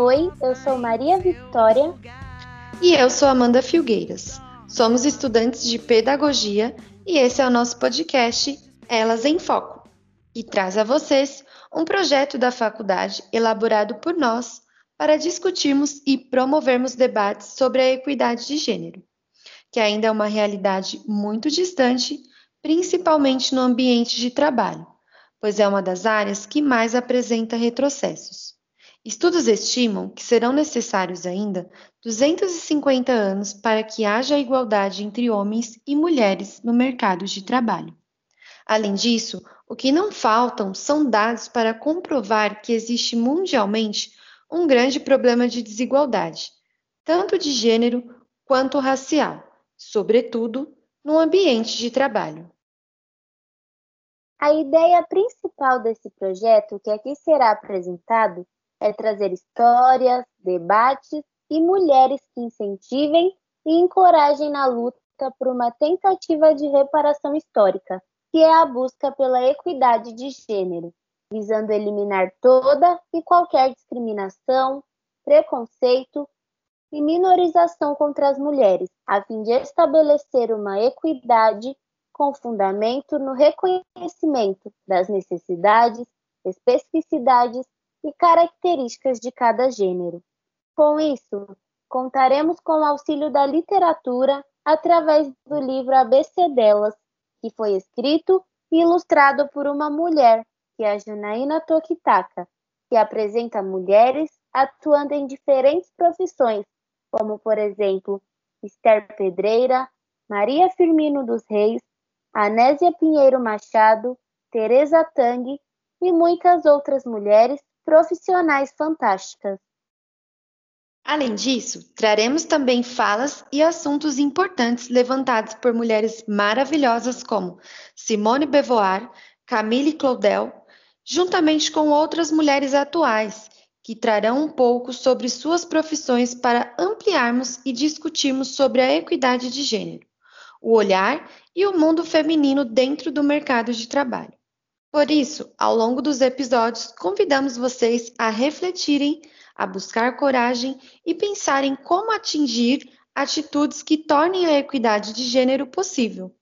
Oi, eu sou Maria Vitória. E eu sou Amanda Filgueiras. Somos estudantes de pedagogia e esse é o nosso podcast Elas em Foco, que traz a vocês um projeto da faculdade elaborado por nós para discutirmos e promovermos debates sobre a equidade de gênero, que ainda é uma realidade muito distante, principalmente no ambiente de trabalho, pois é uma das áreas que mais apresenta retrocessos. Estudos estimam que serão necessários ainda 250 anos para que haja igualdade entre homens e mulheres no mercado de trabalho. Além disso, o que não faltam são dados para comprovar que existe mundialmente um grande problema de desigualdade, tanto de gênero quanto racial, sobretudo no ambiente de trabalho. A ideia principal desse projeto que aqui será apresentado é trazer histórias, debates e mulheres que incentivem e encorajem na luta por uma tentativa de reparação histórica, que é a busca pela equidade de gênero, visando eliminar toda e qualquer discriminação, preconceito e minorização contra as mulheres, a fim de estabelecer uma equidade com fundamento no reconhecimento das necessidades, especificidades e características de cada gênero. Com isso, contaremos com o auxílio da literatura através do livro ABC Delas, que foi escrito e ilustrado por uma mulher, que é a Janaína Tokitaka, que apresenta mulheres atuando em diferentes profissões, como, por exemplo, Esther Pedreira, Maria Firmino dos Reis, Anésia Pinheiro Machado, Teresa Tang e muitas outras mulheres profissionais fantásticas. Além disso, traremos também falas e assuntos importantes levantados por mulheres maravilhosas como Simone Beauvoir, Camille Claudel, juntamente com outras mulheres atuais, que trarão um pouco sobre suas profissões para ampliarmos e discutirmos sobre a equidade de gênero, o olhar e o mundo feminino dentro do mercado de trabalho. Por isso, ao longo dos episódios, convidamos vocês a refletirem, a buscar coragem e pensar em como atingir atitudes que tornem a equidade de gênero possível.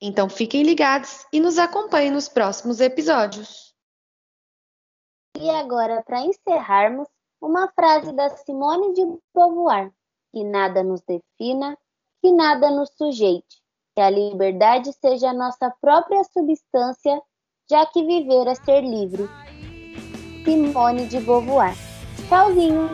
Então fiquem ligados e nos acompanhem nos próximos episódios. E agora, para encerrarmos, uma frase da Simone de Beauvoir: que nada nos defina, que nada nos sujeite, que a liberdade seja a nossa própria substância já que viver é ser livre. Simone de Beauvoir. Tchauzinho!